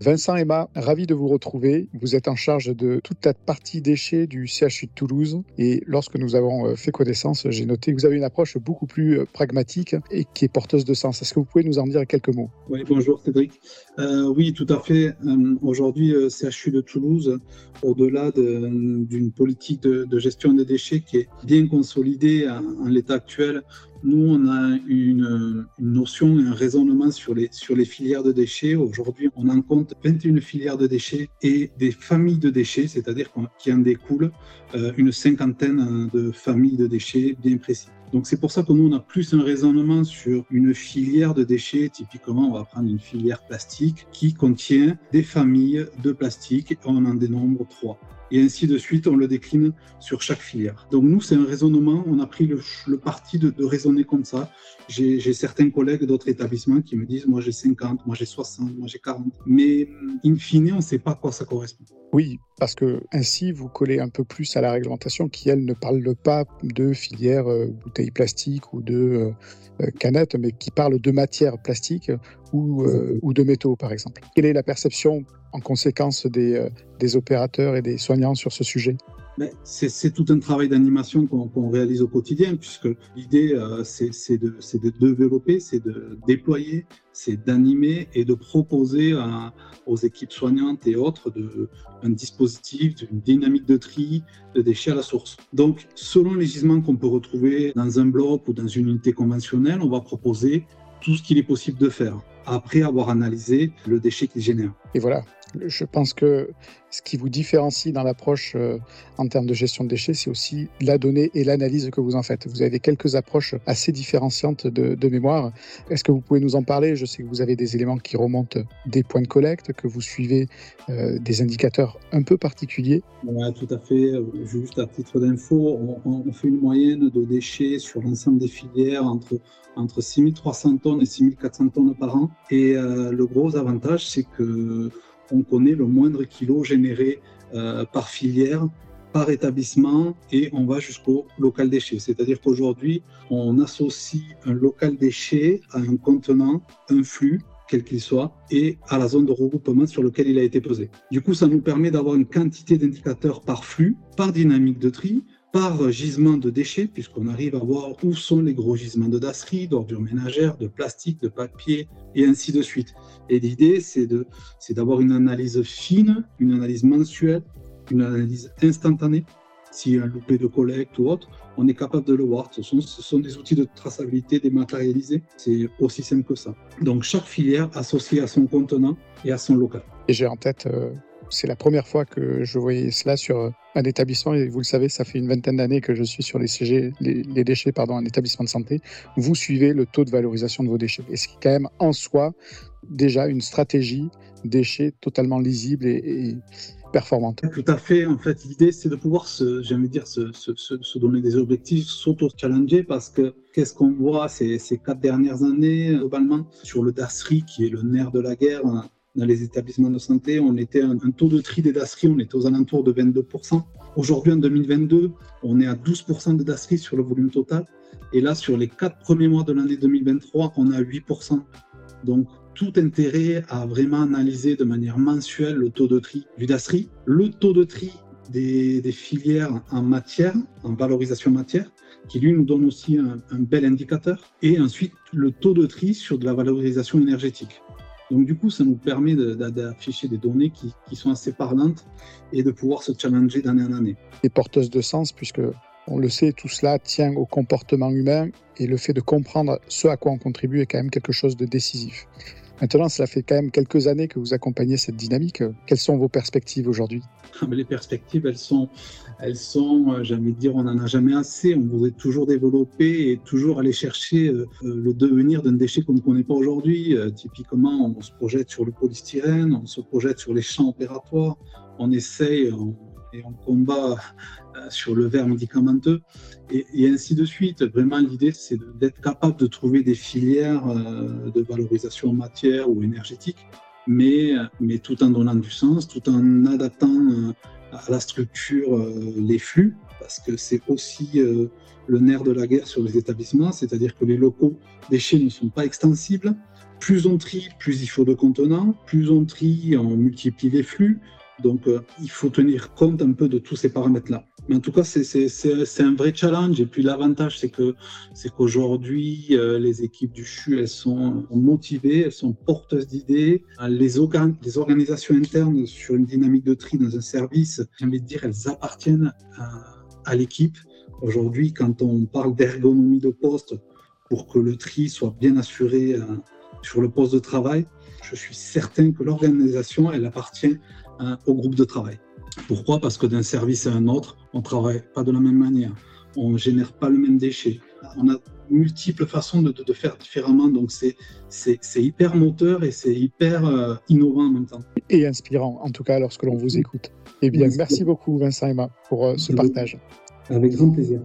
Vincent Emma, ravi de vous retrouver. Vous êtes en charge de toute la partie déchets du CHU de Toulouse. Et lorsque nous avons euh, fait connaissance, j'ai noté que vous avez une approche beaucoup plus euh, pragmatique et qui est porteuse de sens. Est-ce que vous pouvez nous en dire quelques mots? Oui, bonjour Cédric. Euh, oui, tout à fait. Aujourd'hui, CHU de Toulouse, au-delà d'une politique de, gestion des déchets qui est bien consolidée en l'état actuel, nous, on a une, notion un raisonnement sur les, filières de déchets. Aujourd'hui, on en compte 21 filières de déchets et des familles de déchets, c'est-à-dire qu'il en découle euh, une cinquantaine de familles de déchets bien précises. Donc c'est pour ça que nous, on a plus un raisonnement sur une filière de déchets. Typiquement, on va prendre une filière plastique qui contient des familles de plastique. On en dénombre trois et ainsi de suite, on le décline sur chaque filière. Donc nous, c'est un raisonnement, on a pris le, parti de, raisonner comme ça. J'ai certains collègues d'autres établissements qui me disent, moi j'ai 50, moi j'ai 60, moi j'ai 40, mais in fine, on ne sait pas à quoi ça correspond. Oui, parce que ainsi vous collez un peu plus à la réglementation qui, elle, ne parle pas de filière euh, bouteilles plastiques ou de euh, euh, canettes, mais qui parle de matières plastiques ou, ou de métaux, par exemple. Quelle est la perception en conséquence des, des opérateurs et des soignants sur ce sujet? C'est tout un travail d'animation qu'on réalise au quotidien, puisque l'idée, euh, c'est de, de, développer, c'est de déployer, c'est d'animer et de proposer aux équipes soignantes et autres de, un dispositif, une dynamique de tri de déchets à la source. Donc, selon les gisements qu'on peut retrouver dans un bloc ou dans une unité conventionnelle, on va proposer tout ce qu'il est possible de faire après avoir analysé le déchet qu'il génère. Et voilà, je pense que ce qui vous différencie dans l'approche euh, en termes de gestion de déchets, c'est aussi la donnée et l'analyse que vous en faites. Vous avez quelques approches assez différenciantes de, mémoire. Est-ce que vous pouvez nous en parler? Je sais que vous avez des éléments qui remontent des points de collecte, que vous suivez euh, des indicateurs un peu particuliers. Oui, tout à fait. Juste à titre d'info, on, fait une moyenne de déchets sur l'ensemble des filières entre, entre 6300 tonnes et 6400 tonnes par an. Et euh, le gros avantage, c'est que on connaît le moindre kilo généré euh, par filière, par établissement, et on va jusqu'au local déchet. C'est-à-dire qu'aujourd'hui, on associe un local déchet à un contenant, un flux, quel qu'il soit, et à la zone de regroupement sur lequel il a été posé. Du coup, ça nous permet d'avoir une quantité d'indicateurs par flux, par dynamique de tri, par gisement de déchets, puisqu'on arrive à voir où sont les gros gisements de dasserie, d'ordures ménagères, de plastique, de papier, et ainsi de suite. Et l'idée, c'est d'avoir une analyse fine, une analyse mensuelle, une analyse instantanée. S'il y a un loupé de collecte ou autre, on est capable de le voir. Ce sont, ce sont des outils de traçabilité dématérialisés. C'est aussi simple que ça. Donc chaque filière associée à son contenant et à son local. Et j'ai en tête euh, c'est la première fois que je voyais cela sur euh, un établissement. Et vous le savez, ça fait une vingtaine d'années que je suis sur les, CG, les, déchets pardon, en établissement de santé. Vous suivez le taux de valorisation de vos déchets. Et c'est quand même en soi déjà une stratégie déchets totalement lisible et, performante. Tout à fait. En fait, l'idée, c'est de pouvoir se, dire, se, donner des objectifs, s'auto-challenger parce que qu'est-ce qu'on voit ces, ces quatre dernières années, globalement, sur le DASRI, qui est le nerf de la guerre, dans les établissements de santé, on était un, un taux de tri des DASRI, on était aux alentours de 22%. Aujourd'hui, en 2022, on est à 12% de DASRI sur le volume total. Et là, sur les quatre premiers mois de l'année 2023, on a 8%. Donc, tout intérêt à vraiment analyser de manière mensuelle le taux de tri du DASRI, le taux de tri des, filières en matière, en valorisation matière, qui lui nous donne aussi un, un bel indicateur, et ensuite le taux de tri sur de la valorisation énergétique. Donc du coup, ça nous permet d'afficher des données qui, sont assez parlantes et de pouvoir se challenger d'année en année. Et porteuse de sens, puisque on le sait, tout cela tient au comportement humain et le fait de comprendre ce à quoi on contribue est quand même quelque chose de décisif. Maintenant, cela fait quand même quelques années que vous accompagnez cette dynamique. Quelles sont vos perspectives aujourd'hui? Ah, Les perspectives, elles sont, elles sont, euh, de dire, on n'en a jamais assez. On voudrait toujours développer et toujours aller chercher euh, euh, le devenir d'un déchet qu'on ne connaît pas aujourd'hui. Typiquement, on se projette sur le polystyrène, on se projette sur les champs opératoires, on essaye et on combat sur le verre médicamenteux et, ainsi de suite. Vraiment, l'idée, c'est d'être capable de trouver des filières euh, de valorisation en matière ou énergétique, mais, mais tout en donnant du sens, tout en adaptant euh, à la structure euh, les flux, parce que c'est aussi le nerf de la guerre sur les établissements, c'est-à-dire que les locaux déchets ne sont pas extensibles. plus on trie, plus il faut de contenants, plus on trie, on multiplie les flux. Donc, euh, il faut tenir compte un peu de tous ces paramètres-là. Mais en tout cas, c'est un vrai challenge. Et puis, l'avantage, c'est que c'est qu'aujourd'hui, euh, les équipes du CHU, elles sont motivées, elles sont porteuses d'idées. Les, les, organisations internes sur une dynamique de tri dans un service, j'ai envie de dire, elles appartiennent à, à l'équipe. Aujourd'hui, quand on parle d'ergonomie de poste, pour que le tri soit bien assuré euh, sur le poste de travail, je suis certain que l'organisation, elle appartient euh, au groupe de travail. Pourquoi? Parce que d'un service à un autre, on ne travaille pas de la même manière, on ne génère pas le même déchet. On a multiples façons de, de, faire différemment, donc c'est hyper moteur et c'est hyper euh, innovant en même temps. Et inspirant, en tout cas, lorsque l'on vous écoute. Eh bien, merci beaucoup Vincent Emma pour ce partage. Avec grand plaisir.